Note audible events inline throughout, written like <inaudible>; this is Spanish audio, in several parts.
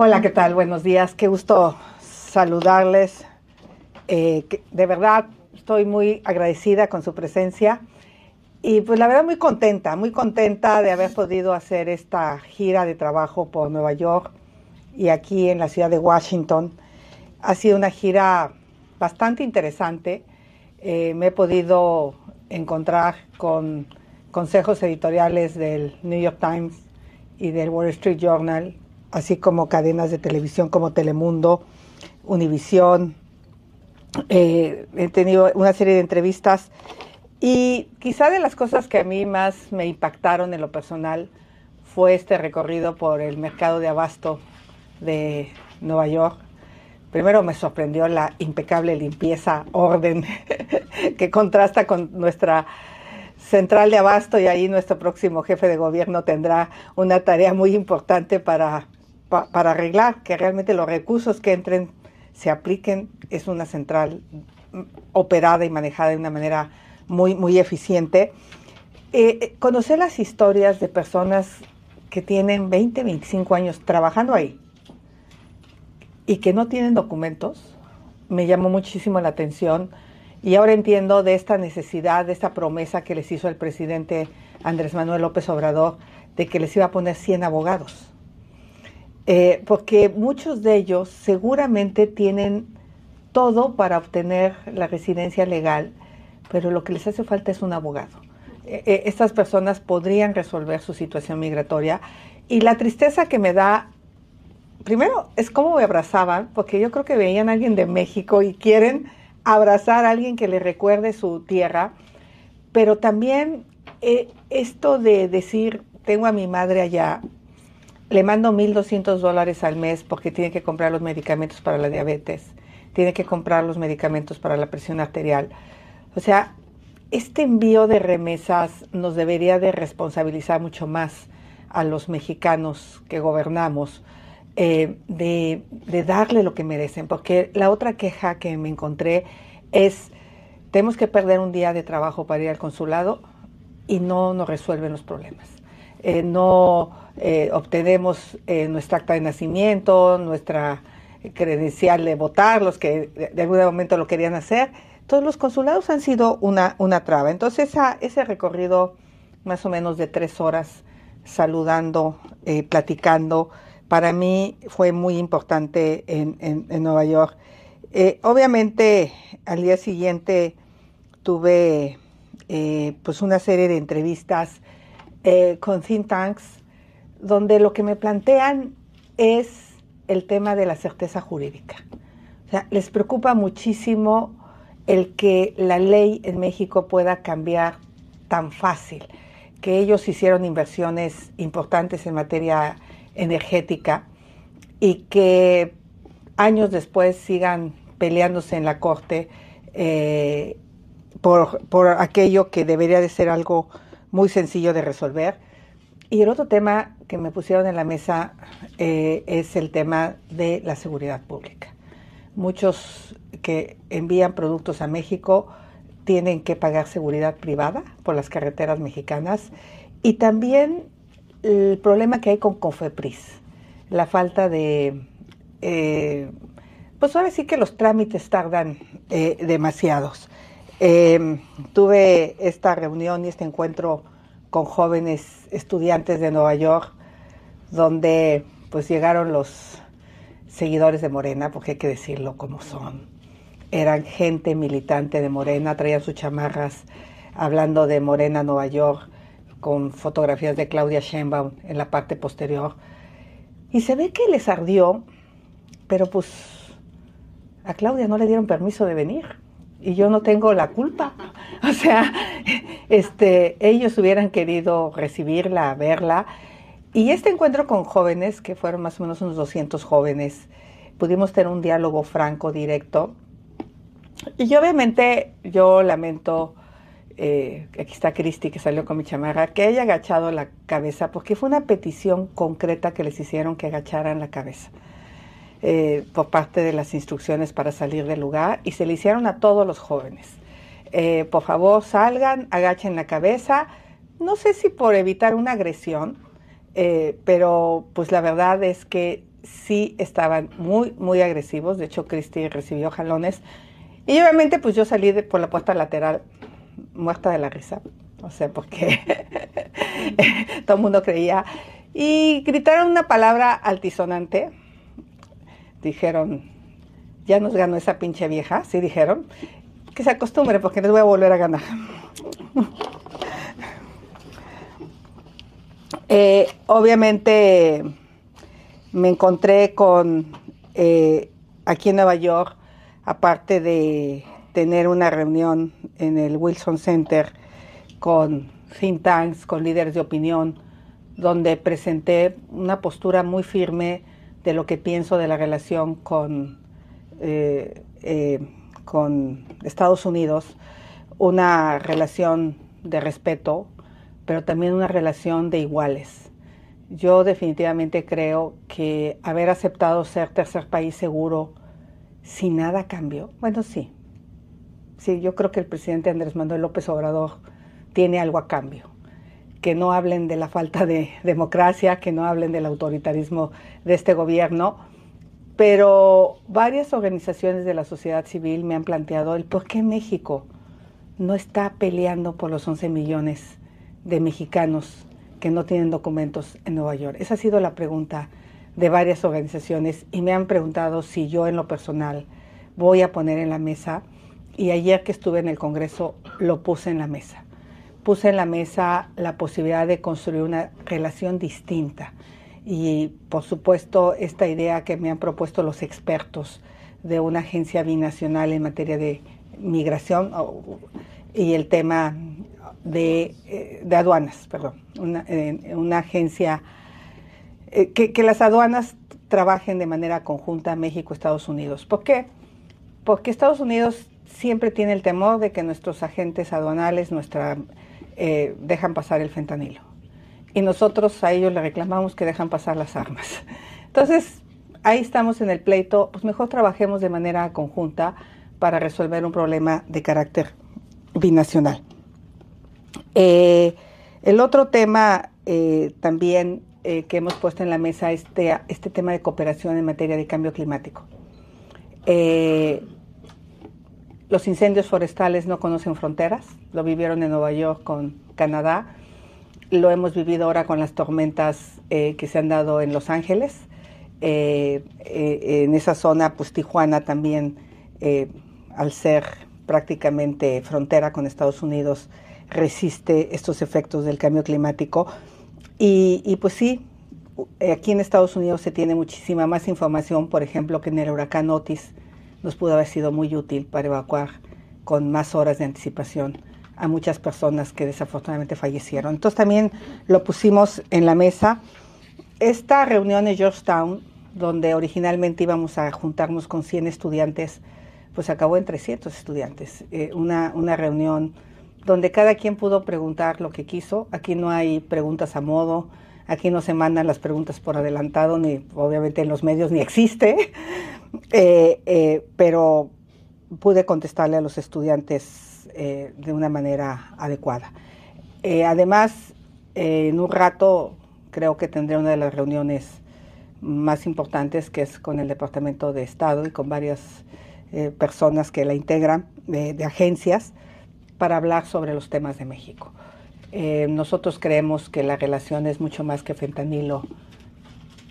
Hola, ¿qué tal? Buenos días. Qué gusto saludarles. Eh, de verdad, estoy muy agradecida con su presencia y pues la verdad muy contenta, muy contenta de haber podido hacer esta gira de trabajo por Nueva York y aquí en la ciudad de Washington. Ha sido una gira bastante interesante. Eh, me he podido encontrar con consejos editoriales del New York Times y del Wall Street Journal, así como cadenas de televisión como Telemundo, Univisión. Eh, he tenido una serie de entrevistas y quizá de las cosas que a mí más me impactaron en lo personal fue este recorrido por el mercado de abasto de Nueva York. Primero me sorprendió la impecable limpieza, orden, <laughs> que contrasta con nuestra central de abasto y ahí nuestro próximo jefe de gobierno tendrá una tarea muy importante para, para arreglar que realmente los recursos que entren se apliquen. Es una central operada y manejada de una manera muy, muy eficiente. Eh, eh, conocer las historias de personas que tienen 20, 25 años trabajando ahí y que no tienen documentos, me llamó muchísimo la atención y ahora entiendo de esta necesidad, de esta promesa que les hizo el presidente Andrés Manuel López Obrador de que les iba a poner 100 abogados. Eh, porque muchos de ellos seguramente tienen todo para obtener la residencia legal, pero lo que les hace falta es un abogado. Eh, eh, estas personas podrían resolver su situación migratoria y la tristeza que me da, primero, es cómo me abrazaban, porque yo creo que veían a alguien de México y quieren abrazar a alguien que le recuerde su tierra, pero también esto de decir, tengo a mi madre allá, le mando 1.200 dólares al mes porque tiene que comprar los medicamentos para la diabetes, tiene que comprar los medicamentos para la presión arterial. O sea, este envío de remesas nos debería de responsabilizar mucho más a los mexicanos que gobernamos eh, de, darle lo que merecen, porque la otra queja que me encontré es, tenemos que perder un día de trabajo para ir al consulado y no nos resuelven los problemas. Eh, no eh, obtenemos nuestra acta de nacimiento, nuestra credencial de votar, los que de, algún momento lo querían hacer. Todos los consulados han sido una, una traba. Entonces ese recorrido más o menos de tres horas saludando, platicando, para mí fue muy importante en, Nueva York. Eh, obviamente al día siguiente tuve eh, pues una serie de entrevistas eh, con think tanks donde lo que me plantean es el tema de la certeza jurídica. O sea, les preocupa muchísimo el que la ley en México pueda cambiar tan fácil, que ellos hicieron inversiones importantes en materia energética y que años después sigan peleándose en la corte eh, por, aquello que debería de ser algo muy sencillo de resolver. Y el otro tema que me pusieron en la mesa eh, es el tema de la seguridad pública. Muchos que envían productos a México tienen que pagar seguridad privada por las carreteras mexicanas y también el problema que hay con Cofepris, la falta de, eh, pues ahora sí que los trámites tardan eh, demasiados. Em, tuve esta reunión y este encuentro con jóvenes estudiantes de Nueva York, donde pues llegaron los seguidores de Morena, porque hay que decirlo como son. Eran gente militante de Morena, traían sus chamarras hablando de Morena Nueva York con fotografías de Claudia Sheinbaum en la parte posterior. Y se ve que les ardió, pero pues a Claudia no le dieron permiso de venir y yo no tengo la culpa. <laughs> O sea, este, ellos hubieran querido recibirla, verla. Y este encuentro con jóvenes, que fueron más o menos unos 200 jóvenes, pudimos tener un diálogo franco, directo. Y obviamente yo lamento eh, aquí está Cristi que salió con mi chamarra, que haya agachado la cabeza, porque fue una petición concreta que les hicieron que agacharan la cabeza eh, por parte de las instrucciones para salir del lugar y se le hicieron a todos los jóvenes. Eh, por favor, salgan, agachen la cabeza. No sé si por evitar una agresión, pero pues la verdad es que sí estaban muy, muy agresivos. De hecho, Cristi recibió jalones. Y obviamente, pues yo salí por la puerta lateral muerta de la risa. O sea, porque <laughs> todo el mundo creía. Y gritaron una palabra altisonante. Dijeron, ya nos ganó esa pinche vieja, sí dijeron. Que se acostumbre porque les voy a volver a ganar. <laughs> Eh, obviamente me encontré con, eh, aquí en Nueva York, aparte de tener una reunión en el Wilson Center con think tanks, con líderes de opinión, donde presenté una postura muy firme de lo que pienso de la relación con, eh, con Estados Unidos, una relación de respeto, pero también una relación de iguales. Yo definitivamente creo que haber aceptado ser tercer país seguro sin nada cambio, bueno, sí. Sí, yo creo que el presidente Andrés Manuel López Obrador tiene algo a cambio. Que no hablen de la falta de democracia, que no hablen del autoritarismo de este gobierno, pero varias organizaciones de la sociedad civil me han planteado el por qué México no está peleando por los 11 millones de mexicanos que no tienen documentos en Nueva York? Esa ha sido la pregunta de varias organizaciones y me han preguntado si yo en lo personal voy a poner en la mesa y ayer que estuve en el Congreso lo puse en la mesa. Puse en la mesa la posibilidad de construir una relación distinta y por supuesto esta idea que me han propuesto los expertos de una agencia binacional en materia de migración y el tema eh, de, aduanas, perdón, una, agencia, eh, que, que, las aduanas trabajen de manera conjunta México, Estados Unidos. ¿Por qué? Porque Estados Unidos siempre tiene el temor de que nuestros agentes aduanales nuestra, eh, dejan pasar el fentanilo. Y nosotros a ellos le reclamamos que dejan pasar las armas. Entonces, ahí estamos en el pleito, pues mejor trabajemos de manera conjunta para resolver un problema de carácter binacional. Eh, el otro tema eh, también que hemos puesto en la mesa es este, este tema de cooperación en materia de cambio climático. Los incendios forestales no conocen fronteras, lo vivieron en Nueva York con Canadá, lo hemos vivido ahora con las tormentas que se han dado en Los Ángeles. en esa zona, pues Tijuana también, al ser prácticamente frontera con Estados Unidos, resiste estos efectos del cambio climático. Y, pues sí, aquí en Estados Unidos se tiene muchísima más información, por ejemplo, que en el huracán Otis nos pudo haber sido muy útil para evacuar con más horas de anticipación a muchas personas que desafortunadamente fallecieron. Entonces también lo pusimos en la mesa. Esta reunión en Georgetown, donde originalmente íbamos a juntarnos con 100 estudiantes, pues acabó en 300 estudiantes. Eh, una, una reunión donde cada quien pudo preguntar lo que quiso. Aquí no hay preguntas a modo, aquí no se mandan las preguntas por adelantado, ni obviamente en los medios ni existe, <laughs> eh, eh, pero pude contestarle a los estudiantes eh, de una manera adecuada. además, en un rato creo que tendré una de las reuniones más importantes, que es con el Departamento de Estado y con varias personas que la integran, de agencias, para hablar sobre los temas de México. Eh, nosotros creemos que la relación es mucho más que fentanilo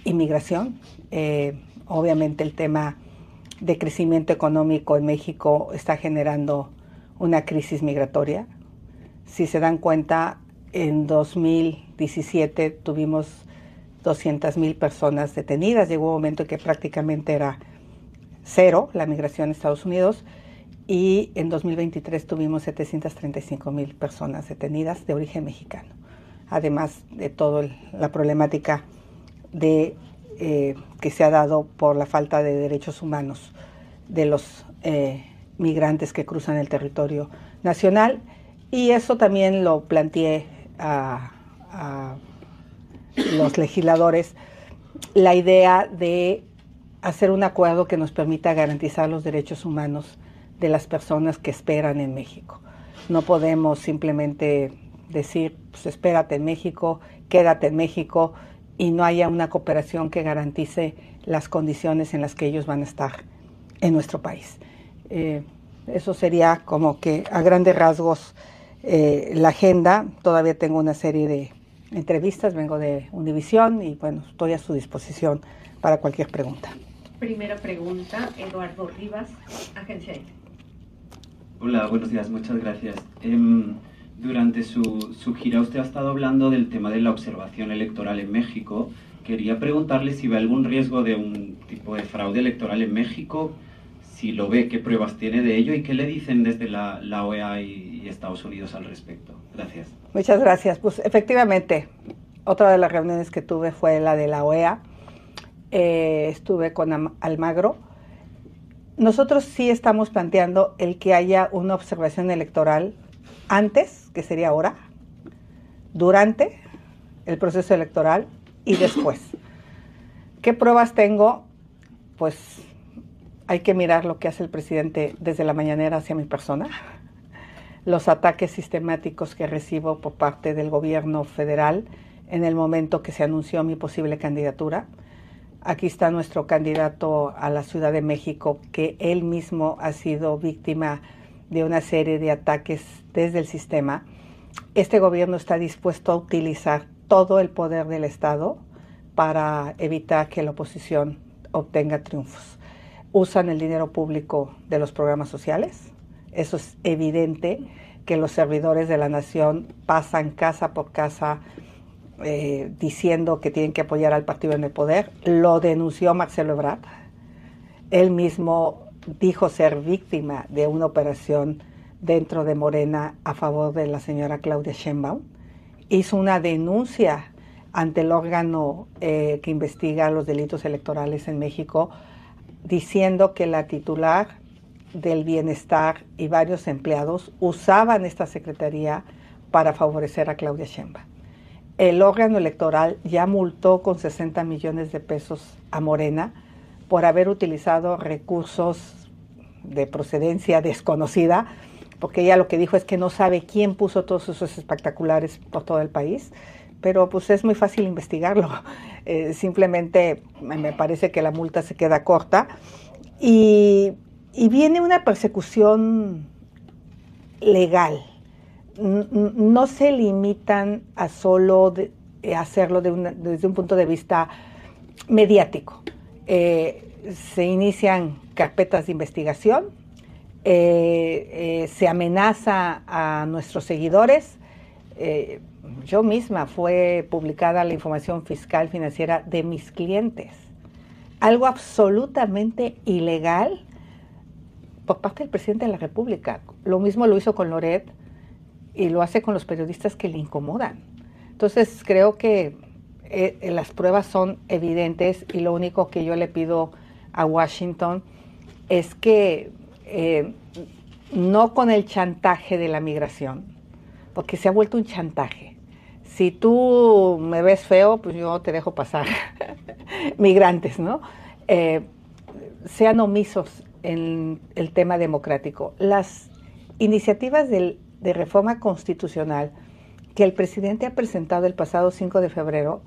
inmigración. Eh, obviamente el tema de crecimiento económico en México está generando una crisis migratoria. Si se dan cuenta, en 2017 tuvimos 200 mil personas detenidas. Llegó un momento en que prácticamente era cero la migración a Estados Unidos y en 2023 tuvimos 735 mil personas detenidas de origen mexicano, además de toda la problemática de, eh, que se ha dado por la falta de derechos humanos de los eh, migrantes que cruzan el territorio nacional. Y eso también lo planteé a, a los legisladores, la idea de hacer un acuerdo que nos permita garantizar los derechos humanos de las personas que esperan en México. No podemos simplemente decir, pues espérate en México, quédate en México y no haya una cooperación que garantice las condiciones en las que ellos van a estar en nuestro país. Eh, eso sería como que a grandes rasgos eh, la agenda. Todavía tengo una serie de entrevistas, vengo de Univisión y bueno, estoy a su disposición para cualquier pregunta. Primera pregunta, Eduardo Rivas, Agencia Hola, buenos días, muchas gracias. Em, durante su, su, gira usted ha estado hablando del tema de la observación electoral en México. Quería preguntarle si ve algún riesgo de un tipo de fraude electoral en México, si lo ve, qué pruebas tiene de ello y qué le dicen desde la, la OEA y, Estados Unidos al respecto. Gracias. Muchas gracias. Pues efectivamente, otra de las reuniones que tuve fue la de la OEA. Eh, estuve con Almagro nosotros sí estamos planteando el que haya una observación electoral antes, que sería ahora, durante el proceso electoral y <laughs> después. ¿Qué pruebas tengo? Pues hay que mirar lo que hace el presidente desde la mañanera hacia mi persona, los ataques sistemáticos que recibo por parte del gobierno federal en el momento que se anunció mi posible candidatura Aquí está nuestro candidato a la Ciudad de México, que él mismo ha sido víctima de una serie de ataques desde el sistema. Este gobierno está dispuesto a utilizar todo el poder del Estado para evitar que la oposición obtenga triunfos. Usan el dinero público de los programas sociales. Eso es evidente que los servidores de la nación pasan casa por casa eh, diciendo que tienen que apoyar al partido en el poder. Lo denunció Marcelo Ebrard. Él mismo dijo ser víctima de una operación dentro de Morena a favor de la señora Claudia Sheinbaum. Hizo una denuncia ante el órgano eh, que investiga los delitos electorales en México, diciendo que la titular del bienestar y varios empleados usaban esta secretaría para favorecer a Claudia Sheinbaum el órgano electoral ya multó con 60 millones de pesos a Morena por haber utilizado recursos de procedencia desconocida, porque ella lo que dijo es que no sabe quién puso todos esos espectaculares por todo el país, pero pues es muy fácil investigarlo. <laughs> Eh, simplemente me parece que la multa se queda corta y, y viene una persecución legal no se limitan a solo eh, hacerlo desde un punto de vista mediático. Eh, se inician carpetas de investigación, eh, se amenaza a nuestros seguidores. yo misma fue publicada la información fiscal financiera de mis clientes. Algo absolutamente ilegal por parte del presidente de la República. Lo mismo lo hizo con Loret, y lo hace con los periodistas que le incomodan. Entonces creo que eh, eh, las pruebas son evidentes y lo único que yo le pido a Washington es que eh, no con el chantaje de la migración, porque se ha vuelto un chantaje. Si tú me ves feo, pues yo te dejo pasar. <laughs> Migrantes, ¿no? sean omisos en el tema democrático. Las iniciativas del de reforma constitucional que el presidente ha presentado el pasado 5 de febrero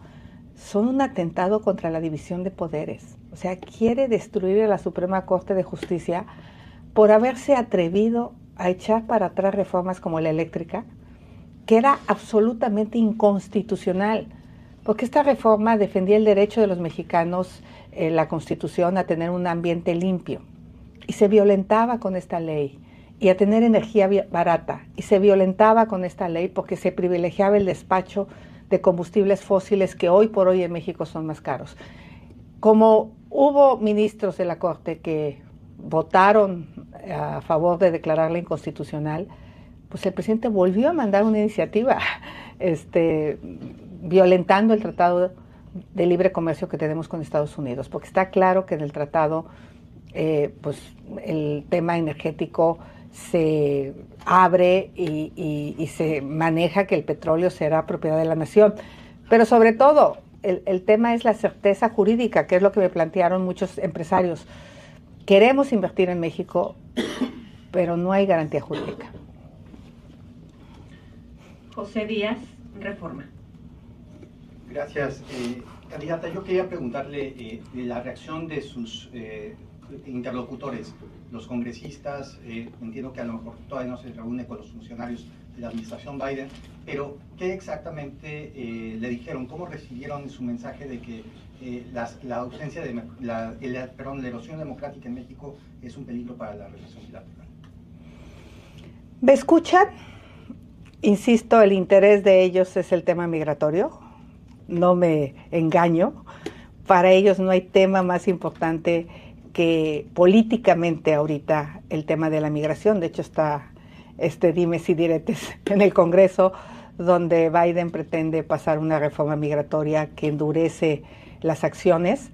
son un atentado contra la división de poderes. O sea, quiere destruir a la Suprema Corte de Justicia por haberse atrevido a echar para atrás reformas como la eléctrica, que era absolutamente inconstitucional, porque esta reforma defendía el derecho de los mexicanos, eh, la constitución, a tener un ambiente limpio, y se violentaba con esta ley y a tener energía barata. Y se violentaba con esta ley porque se privilegiaba el despacho de combustibles fósiles que hoy por hoy en México son más caros. Como hubo ministros de la Corte que votaron a favor de declararla inconstitucional, pues el presidente volvió a mandar una iniciativa <laughs> este, violentando el tratado de libre comercio que tenemos con Estados Unidos, porque está claro que en el tratado, eh, pues el tema energético se abre y, se maneja que el petróleo será propiedad de la nación. Pero sobre todo, el, tema es la certeza jurídica, que es lo que me plantearon muchos empresarios. Queremos invertir en México, pero no hay garantía jurídica. José Díaz, Reforma. Gracias. Eh, Candidata, yo quería preguntarle eh, la reacción de sus eh, interlocutores, los congresistas, eh, entiendo que a lo mejor todavía no se reúne con los funcionarios de la administración Biden, pero ¿qué exactamente le dijeron? ¿Cómo recibieron su mensaje de que la ausencia de la, perdón, la erosión democrática en México es un peligro para la relación bilateral? ¿Me escuchan? Insisto, el interés de ellos es el tema migratorio, no me engaño. Para ellos no hay tema más importante que políticamente ahorita el tema de la migración. De hecho, está este dimes y diretes <laughs> en el Congreso, donde Biden pretende pasar una reforma migratoria que endurece las acciones.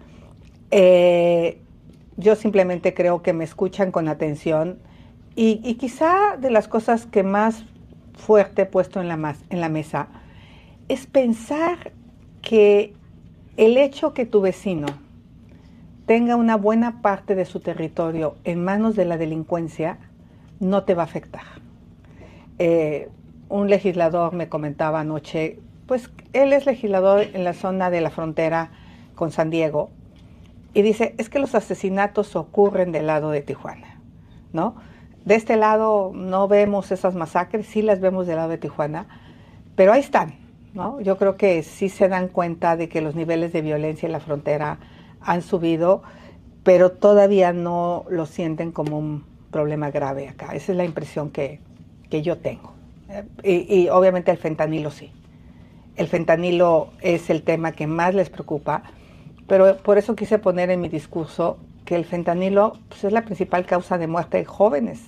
Eh, yo simplemente creo que me escuchan con atención y, quizá de las cosas que más fuerte puesto en la, en la mesa es pensar que el hecho que tu vecino tenga una buena parte de su territorio en manos de la delincuencia no te va a afectar. Eh, un legislador me comentaba anoche, pues él es legislador en la zona de la frontera con San Diego y dice, es que los asesinatos ocurren del lado de Tijuana, ¿no? De este lado no vemos esas masacres, sí las vemos del lado de Tijuana, pero ahí están, ¿no? Yo creo que sí se dan cuenta de que los niveles de violencia en la frontera han subido, pero todavía no lo sienten como un problema grave acá. Esa es la impresión que, yo tengo. Y, y, obviamente el fentanilo sí. El fentanilo es el tema que más les preocupa, pero por eso quise poner en mi discurso que el fentanilo pues, es la principal causa de muerte de jóvenes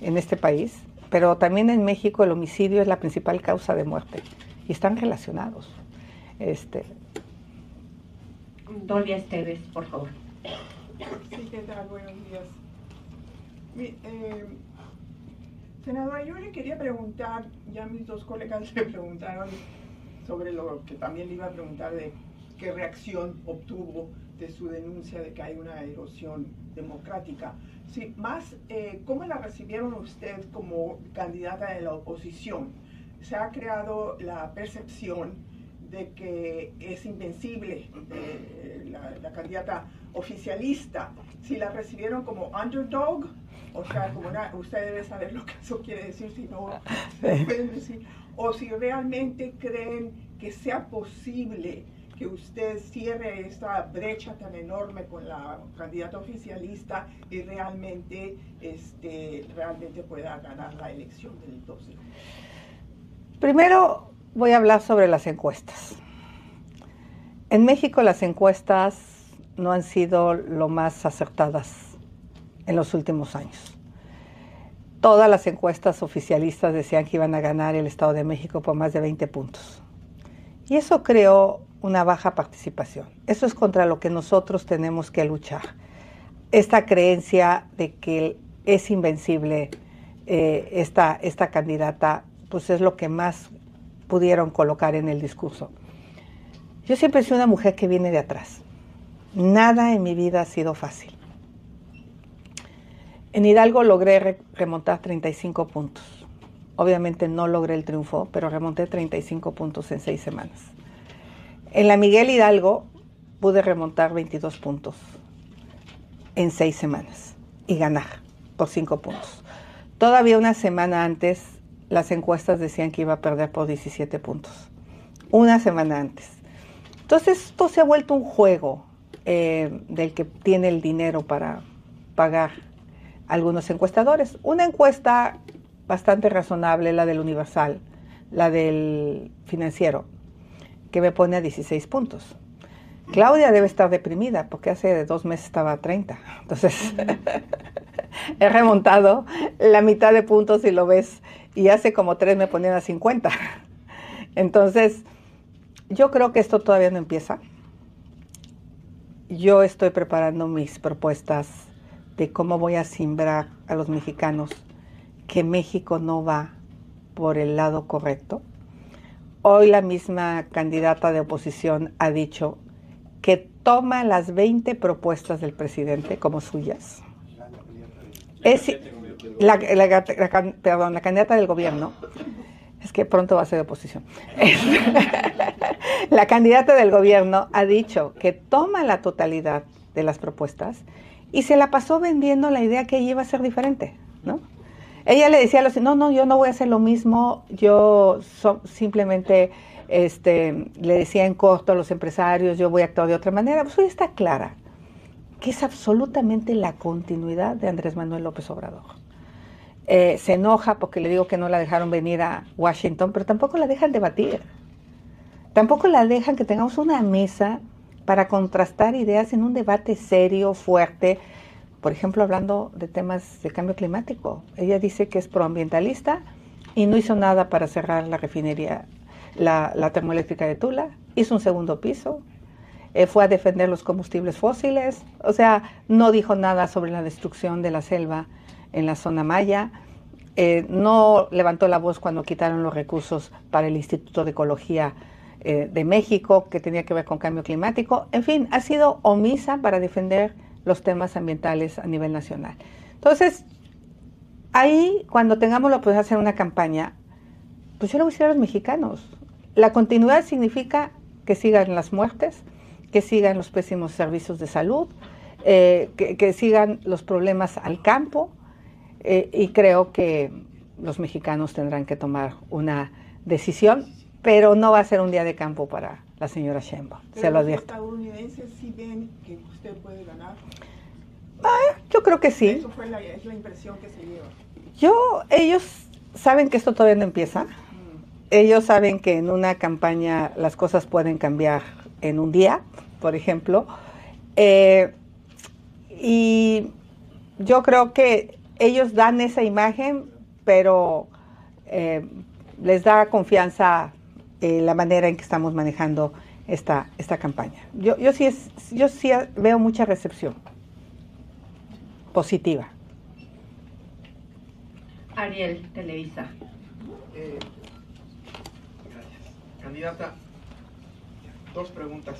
en este país, pero también en México el homicidio es la principal causa de muerte y están relacionados. Este. Dolia Esteves, por favor. Sí, ¿qué tal? Buenos días. Eh, senadora, yo le quería preguntar, ya mis dos colegas <laughs> le preguntaron sobre lo que también le iba a preguntar de qué reacción obtuvo de su denuncia de que hay una erosión democrática. Sí, más, eh, ¿cómo la recibieron usted como candidata de la oposición? Se ha creado la percepción de que es invencible eh, la, candidata oficialista. Si la recibieron como underdog, o sea, como una, usted debe saber lo que eso quiere decir, si no, pueden decir, o si realmente creen que sea posible que usted cierre esta brecha tan enorme con la candidata oficialista y realmente, este, realmente pueda ganar la elección del 12. Primero voy a hablar sobre las encuestas. En México las encuestas no han sido lo más acertadas en los últimos años. Todas las encuestas oficialistas decían que iban a ganar el Estado de México por más de 20 puntos. Y eso creó una baja participación. Eso es contra lo que nosotros tenemos que luchar. Esta creencia de que es invencible eh, esta, esta candidata, pues es lo que más pudieron colocar en el discurso. Yo siempre he sido una mujer que viene de atrás. Nada en mi vida ha sido fácil. En Hidalgo logré remontar 35 puntos. Obviamente no logré el triunfo, pero remonté 35 puntos en seis semanas. En la Miguel Hidalgo pude remontar 22 puntos en seis semanas y ganar por cinco puntos. Todavía una semana antes las encuestas decían que iba a perder por 17 puntos. Una semana antes. Entonces esto se ha vuelto un juego eh, del que tiene el dinero para pagar algunos encuestadores. Una encuesta bastante razonable, la del Universal, la del financiero, que me pone a 16 puntos. Claudia debe estar deprimida porque hace dos meses estaba a 30. Entonces, <laughs> he remontado la mitad de puntos si lo ves. Y hace como tres me ponían a 50. Entonces, yo creo que esto todavía no empieza. Yo estoy preparando mis propuestas de cómo voy a simbrar a los mexicanos que México no va por el lado correcto Hoy la misma candidata de oposición ha dicho que toma las 20 propuestas del presidente como suyas. Es, la, perdón, la candidata del gobierno, es que pronto va a ser oposición. <laughs> la candidata del gobierno ha dicho que toma la totalidad de las propuestas y se la pasó vendiendo la idea que ella iba a ser diferente, ¿no? Ella le decía a los, no, no, yo no voy a hacer lo mismo, yo simplemente este, le decía en corto a los empresarios, yo voy a actuar de otra manera. Pues hoy está clara que es absolutamente la continuidad de Andrés Manuel López Obrador. Eh, se enoja porque le digo que no la dejaron venir a Washington, pero tampoco la dejan debatir. Tampoco la dejan que tengamos una mesa para contrastar ideas en un debate serio, fuerte, por ejemplo, hablando de temas de cambio climático. Ella dice que es proambientalista y no hizo nada para cerrar la refinería, la, termoeléctrica de Tula, hizo un segundo piso, eh, fue a defender los combustibles fósiles, o sea, no dijo nada sobre la destrucción de la selva en la zona maya, eh, no levantó la voz cuando quitaron los recursos para el Instituto de Ecología eh, de México, que tenía que ver con cambio climático, en fin, ha sido omisa para defender los temas ambientales a nivel nacional. Entonces, ahí cuando tengamos la oportunidad de hacer una campaña, pues yo le voy a decir a los mexicanos, la continuidad significa que sigan las muertes, que sigan los pésimos servicios de salud, eh, que, sigan los problemas al campo eh, y creo que los mexicanos tendrán que tomar una decisión, pero no va a ser un día de campo para la señora Sheinbaum, se lo advierto. ¿Los estadounidenses sí ven que usted puede ganar? Ah, yo creo que sí. Eso fue la, es la impresión que se lleva. Yo, ellos saben que esto todavía no empieza. Mm. Ellos saben que en una campaña las cosas pueden cambiar en un día, por ejemplo. Eh, y yo creo que ellos dan esa imagen, pero eh, les da confianza eh, la manera en que estamos manejando esta, esta campaña. Yo, yo, sí es, yo sí veo mucha recepción positiva. Ariel, Televisa. Eh, gracias. Candidata, dos preguntas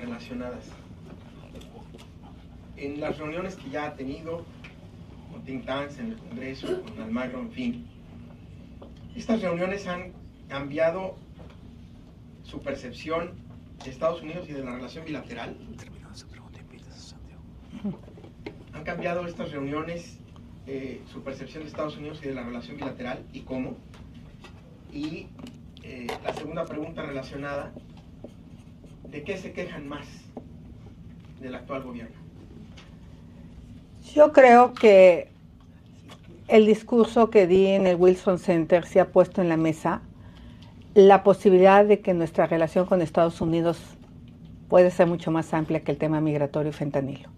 relacionadas. En las reuniones que ya ha tenido con think tanks en el Congreso, con Almagro, en fin, estas reuniones han cambiado su percepción de Estados Unidos y de la relación bilateral? ¿Han cambiado estas reuniones eh, su percepción de Estados Unidos y de la relación bilateral y cómo? Y eh, la segunda pregunta relacionada, ¿de qué se quejan más del actual gobierno? Yo creo que el discurso que di en el Wilson Center se ha puesto en la mesa la posibilidad de que nuestra relación con Estados Unidos puede ser mucho más amplia que el tema migratorio fentanilo.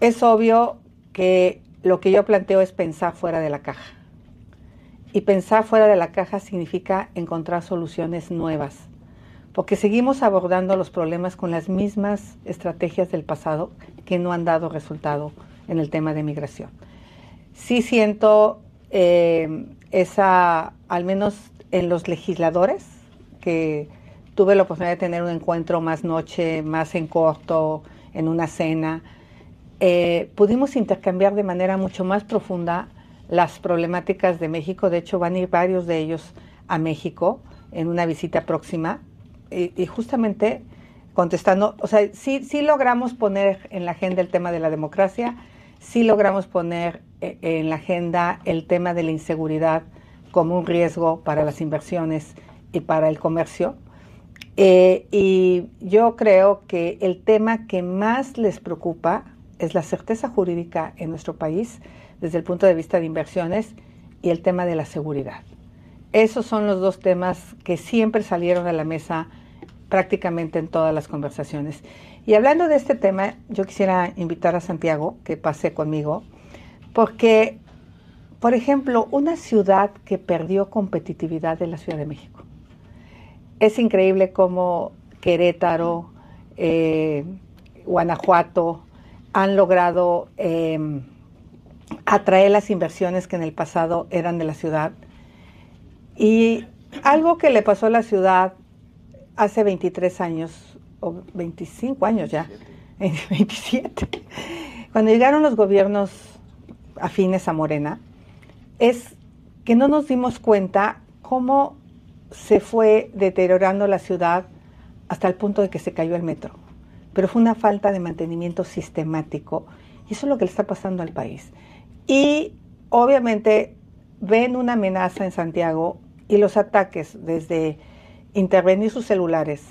Es obvio que lo que yo planteo es pensar fuera de la caja. Y pensar fuera de la caja significa encontrar soluciones nuevas, porque seguimos abordando los problemas con las mismas estrategias del pasado que no han dado resultado en el tema de migración. Sí siento eh, esa, al menos en los legisladores, que tuve la oportunidad de tener un encuentro más noche, más en corto, en una cena, eh, pudimos intercambiar de manera mucho más profunda las problemáticas de México. De hecho, van a ir varios de ellos a México en una visita próxima. Y, justamente contestando, o sea, sí, sí logramos poner en la agenda el tema de la democracia, sí logramos poner eh, en la agenda el tema de la inseguridad como un riesgo para las inversiones y para el comercio. Eh, y yo creo que el tema que más les preocupa es la certeza jurídica en nuestro país desde el punto de vista de inversiones y el tema de la seguridad. Esos son los dos temas que siempre salieron a la mesa prácticamente en todas las conversaciones. Y hablando de este tema, yo quisiera invitar a Santiago que pase conmigo, porque por ejemplo, una ciudad que perdió competitividad de la Ciudad de México. Es increíble cómo Querétaro, eh, Guanajuato han logrado em, atraer las inversiones que en el pasado eran de la ciudad. Y algo que le pasó a la ciudad hace 23 años, o 25 años ya, 27, <laughs> cuando llegaron los gobiernos afines a Morena, es que no nos dimos cuenta cómo se fue deteriorando la ciudad hasta el punto de que se cayó el metro. Pero fue una falta de mantenimiento sistemático y eso es lo que le está pasando al país. Y obviamente ven una amenaza en Santiago y los ataques desde intervenir sus celulares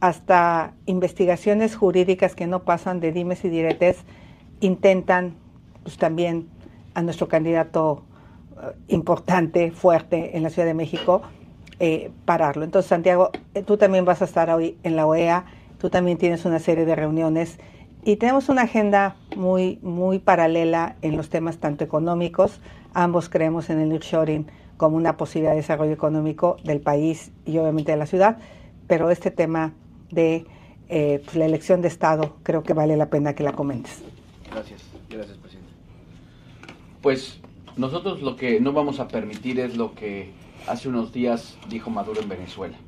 hasta investigaciones jurídicas que no pasan de dimes y diretes intentan pues también a nuestro candidato eh, importante, fuerte en la Ciudad de México, eh, pararlo. Entonces, Santiago, eh, tú también vas a estar hoy en la OEA, tú también tienes una serie de reuniones y tenemos una agenda muy, muy paralela en los temas tanto económicos, ambos creemos en el nearshoring como una posibilidad de desarrollo económico del país y obviamente de la ciudad, pero este tema de pues, la elección de Estado creo que vale la pena que la comentes. Gracias, gracias, presidente. Pues nosotros lo que no vamos a permitir es lo que hace unos días dijo Maduro en Venezuela,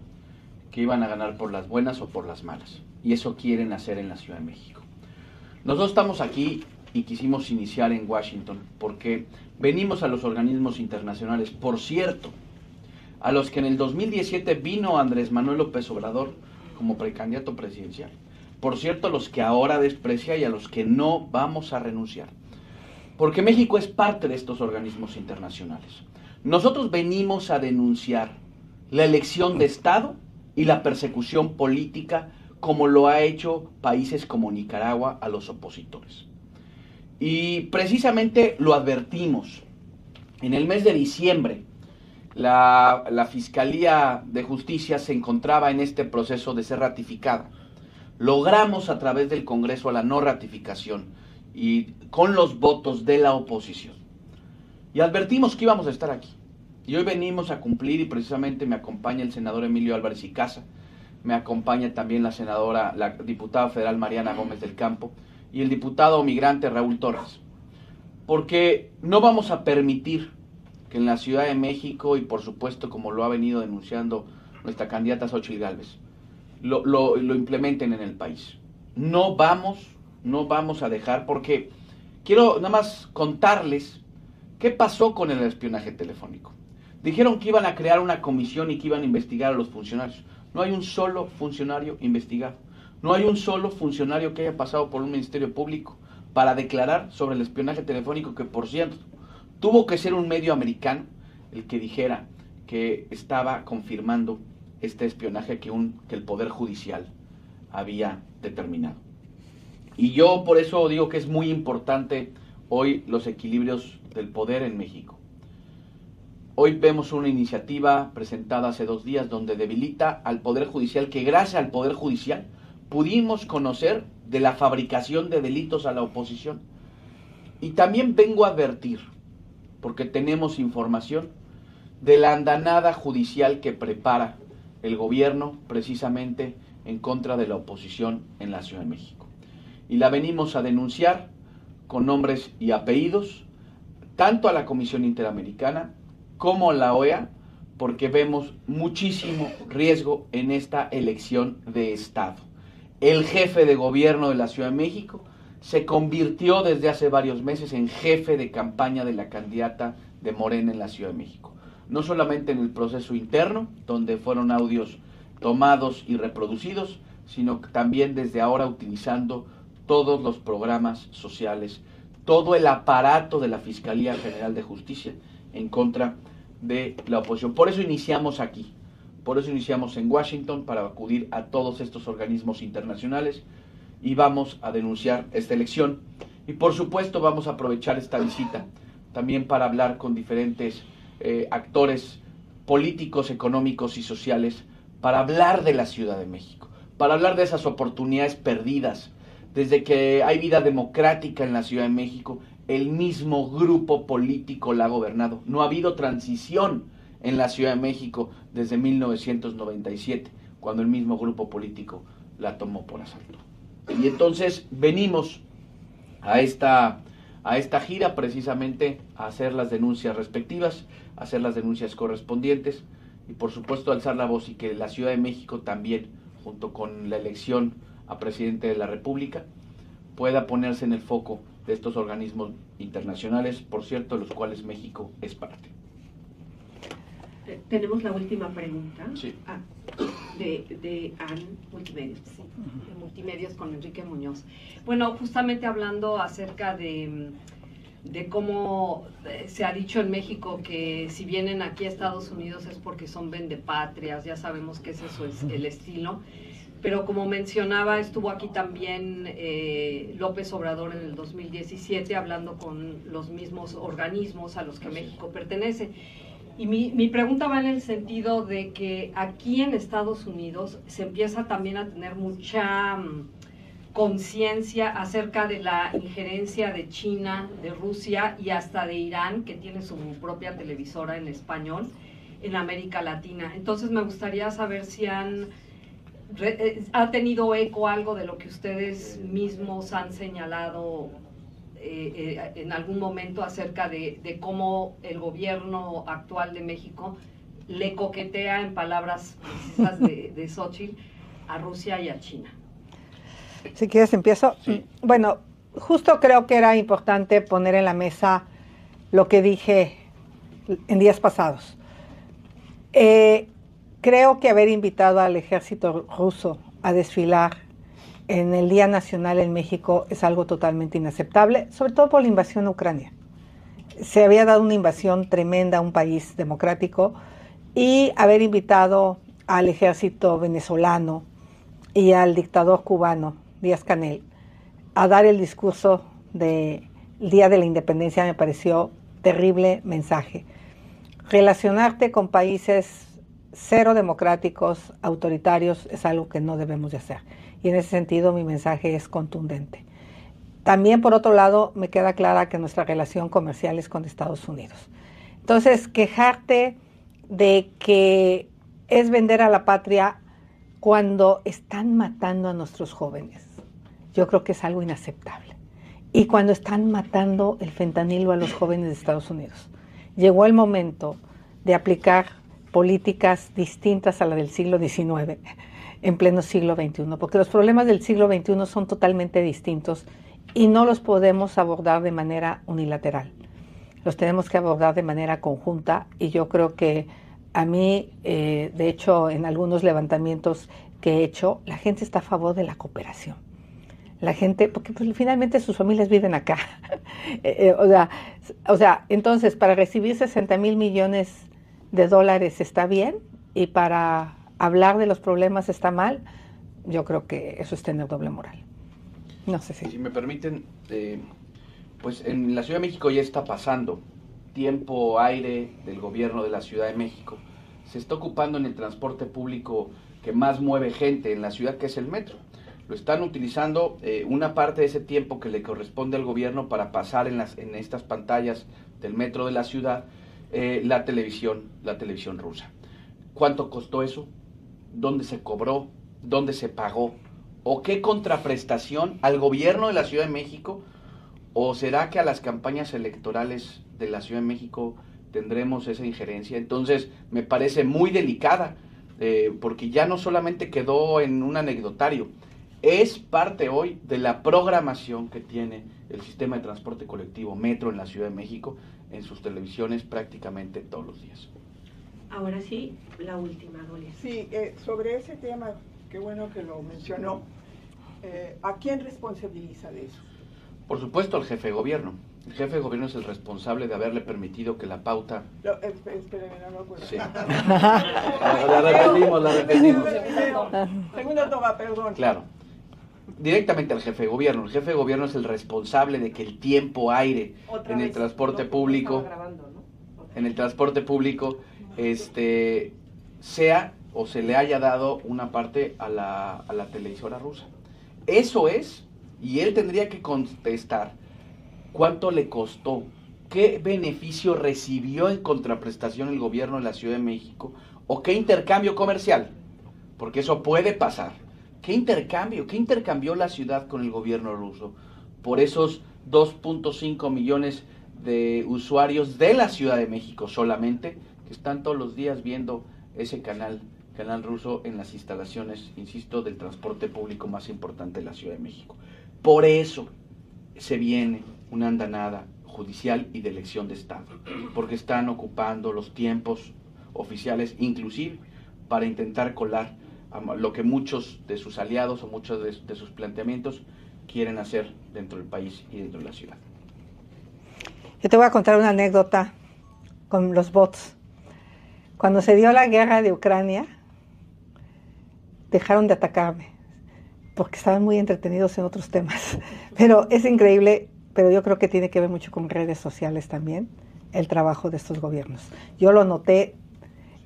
que iban a ganar por las buenas o por las malas. Y eso quieren hacer en la Ciudad de México. Nosotros estamos aquí y quisimos iniciar en Washington porque venimos a los organismos internacionales. Por cierto, a los que en el 2017 vino Andrés Manuel López Obrador como precandidato presidencial. Por cierto, a los que ahora desprecia y a los que no vamos a renunciar. Porque México es parte de estos organismos internacionales. Nosotros venimos a denunciar la elección de Estado y la persecución política como lo ha hecho países como Nicaragua a los opositores. Y precisamente lo advertimos. En el mes de diciembre, la, la, Fiscalía de Justicia se encontraba en este proceso de ser ratificada logramos a través del Congreso la no ratificación y con los votos de la oposición. Y advertimos que íbamos a estar aquí. Y hoy venimos a cumplir y precisamente me acompaña el senador Emilio Álvarez y Casa, me acompaña también la senadora, la diputada federal Mariana Gómez del Campo y el diputado migrante Raúl Torres. Porque no vamos a permitir que en la Ciudad de México y por supuesto como lo ha venido denunciando nuestra candidata Xochitl Gálvez, lo, lo, implementen en el país. No vamos, no vamos a dejar, porque quiero nada más contarles qué pasó con el espionaje telefónico. Dijeron que iban a crear una comisión y que iban a investigar a los funcionarios. No hay un solo funcionario investigado. No hay un solo funcionario que haya pasado por un ministerio público para declarar sobre el espionaje telefónico que, por cierto, tuvo que ser un medio americano el que dijera que estaba confirmando este espionaje que, el Poder Judicial había determinado. Y yo por eso digo que es muy importante hoy los equilibrios del poder en México. Hoy vemos una iniciativa presentada hace dos días donde debilita al Poder Judicial, que gracias al Poder Judicial pudimos conocer de la fabricación de delitos a la oposición. Y también vengo a advertir, porque tenemos información, de la andanada judicial que prepara el gobierno precisamente en contra de la oposición en la Ciudad de México. Y la venimos a denunciar con nombres y apellidos, tanto a la Comisión Interamericana como a la OEA, porque vemos muchísimo riesgo en esta elección de Estado. El jefe de gobierno de la Ciudad de México se convirtió desde hace varios meses en jefe de campaña de la candidata de Morena en la Ciudad de México no solamente en el proceso interno, donde fueron audios tomados y reproducidos, sino también desde ahora utilizando todos los programas sociales, todo el aparato de la Fiscalía General de Justicia en contra de la oposición. Por eso iniciamos aquí, por eso iniciamos en Washington para acudir a todos estos organismos internacionales y vamos a denunciar esta elección. Y por supuesto vamos a aprovechar esta visita también para hablar con diferentes eh, actores políticos, económicos y sociales para hablar de la Ciudad de México, para hablar de esas oportunidades perdidas. Desde que hay vida democrática en la Ciudad de México, el mismo grupo político la ha gobernado. No ha habido transición en la Ciudad de México desde 1997, cuando el mismo grupo político la tomó por asalto. Y entonces venimos a esta, a esta gira precisamente a hacer las denuncias respectivas hacer las denuncias correspondientes y por supuesto alzar la voz y que la Ciudad de México también, junto con la elección a presidente de la República, pueda ponerse en el foco de estos organismos internacionales, por cierto, los cuales México es parte. Tenemos la última pregunta Sí. Ah, de, de Ann Multimedios. Sí, de Multimedios con Enrique Muñoz. Bueno, justamente hablando acerca de, de cómo eh, se ha dicho en México que si vienen aquí a Estados Unidos es porque son vendepatrias, ya sabemos que ese es su es- el estilo. Pero como mencionaba, estuvo aquí también eh, López Obrador en el 2017 hablando con los mismos organismos a los que México pertenece. Y mi, mi pregunta va en el sentido de que aquí en Estados Unidos se empieza también a tener mucha mm, conciencia acerca de la injerencia de China, de Rusia y hasta de Irán, que tiene su propia televisora en español, en América Latina. Entonces me gustaría saber si han re- eh, ha tenido eco algo de lo que ustedes mismos han señalado eh, eh, en algún momento acerca de, de cómo el gobierno actual de México le coquetea, en palabras precisas de, <laughs> de Xochitl, a Rusia y a China. Si quieres empiezo. Sí. Bueno, justo creo que era importante poner en la mesa lo que dije en días pasados. Eh, creo que haber invitado al ejército ruso a desfilar en el Día Nacional en México es algo totalmente inaceptable, sobre todo por la invasión a Ucrania. Se había dado una invasión tremenda a un país democrático y haber invitado al ejército venezolano y al dictador cubano, Díaz Canel, a dar el discurso del Día de la Independencia me pareció terrible mensaje. Relacionarte con países cero democráticos, autoritarios, es algo que no debemos de hacer. Y en ese sentido mi mensaje es contundente. También, por otro lado, me queda clara que nuestra relación comercial es con Estados Unidos. Entonces, quejarte de que es vender a la patria cuando están matando a nuestros jóvenes, yo creo que es algo inaceptable. Y cuando están matando el fentanilo a los jóvenes de Estados Unidos. Llegó el momento de aplicar políticas distintas a la del siglo XIX en pleno siglo XXI, porque los problemas del siglo XXI son totalmente distintos y no los podemos abordar de manera unilateral. Los tenemos que abordar de manera conjunta y yo creo que a mí, eh, de hecho, en algunos levantamientos que he hecho, la gente está a favor de la cooperación. La gente, porque pues, finalmente sus familias viven acá. <laughs> Eh, eh, o, sea, o sea, entonces, para recibir 60 mil millones de dólares está bien y para hablar de los problemas está mal, yo creo que eso es tener doble moral. No sé si. Si me permiten, eh, pues en la Ciudad de México ya está pasando tiempo, aire del gobierno de la Ciudad de México. Se está ocupando en el transporte público que más mueve gente en la ciudad, que es el metro. Lo están utilizando eh, una parte de ese tiempo que le corresponde al gobierno para pasar en, las, en estas pantallas del metro de la ciudad eh, la televisión, la televisión rusa. ¿Cuánto costó eso? ¿Dónde se cobró? ¿Dónde se pagó? ¿O qué contraprestación al gobierno de la Ciudad de México? ¿O será que a las campañas electorales de la Ciudad de México tendremos esa injerencia? Entonces me parece muy delicada, eh, porque ya no solamente quedó en un anecdotario, es parte hoy de la programación que tiene el sistema de transporte colectivo Metro en la Ciudad de México en sus televisiones prácticamente todos los días. Ahora sí, la última, Dolia. Sí, eh, sobre ese tema, qué bueno que lo mencionó. Eh, ¿A quién responsabiliza de eso? Por supuesto, al jefe de gobierno. El jefe de gobierno es el responsable de haberle permitido que la pauta... Lo, eh, espéreme, no me acuerdo. Sí. <laughs> la repetimos, la repetimos. Segunda toma, perdón. Claro. Directamente al jefe de gobierno. El jefe de gobierno es el responsable de que el tiempo aire en el transporte público, en el transporte público, este, sea o se le haya dado una parte a la, a la televisora rusa. Eso es, y él tendría que contestar cuánto le costó, qué beneficio recibió en contraprestación el gobierno de la Ciudad de México, o qué intercambio comercial, porque eso puede pasar. ¿Qué intercambio? ¿Qué intercambió la ciudad con el gobierno ruso por esos 2.5 millones de usuarios de la Ciudad de México solamente que están todos los días viendo ese canal, canal ruso en las instalaciones, insisto, del transporte público más importante de la Ciudad de México? Por eso se viene una andanada judicial y de elección de Estado, porque están ocupando los tiempos oficiales, inclusive para intentar colar lo que muchos de sus aliados o muchos de, sus planteamientos quieren hacer dentro del país y dentro de la ciudad. Yo te voy a contar una anécdota con los bots. Cuando se dio la guerra de Ucrania, dejaron de atacarme porque estaban muy entretenidos en otros temas. <laughs> Pero es increíble, pero yo creo que tiene que ver mucho con redes sociales también, el trabajo de estos gobiernos. Yo lo noté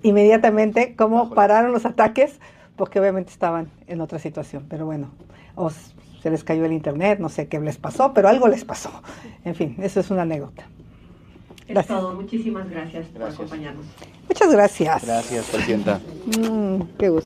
inmediatamente cómo pararon los ataques porque obviamente estaban en otra situación, pero bueno, o se les cayó el internet, no sé qué les pasó, pero algo les pasó. En fin, eso es una anécdota. Es todo. Muchísimas gracias, por acompañarnos. Muchas gracias. Gracias, Presidenta. Mm, qué gusto.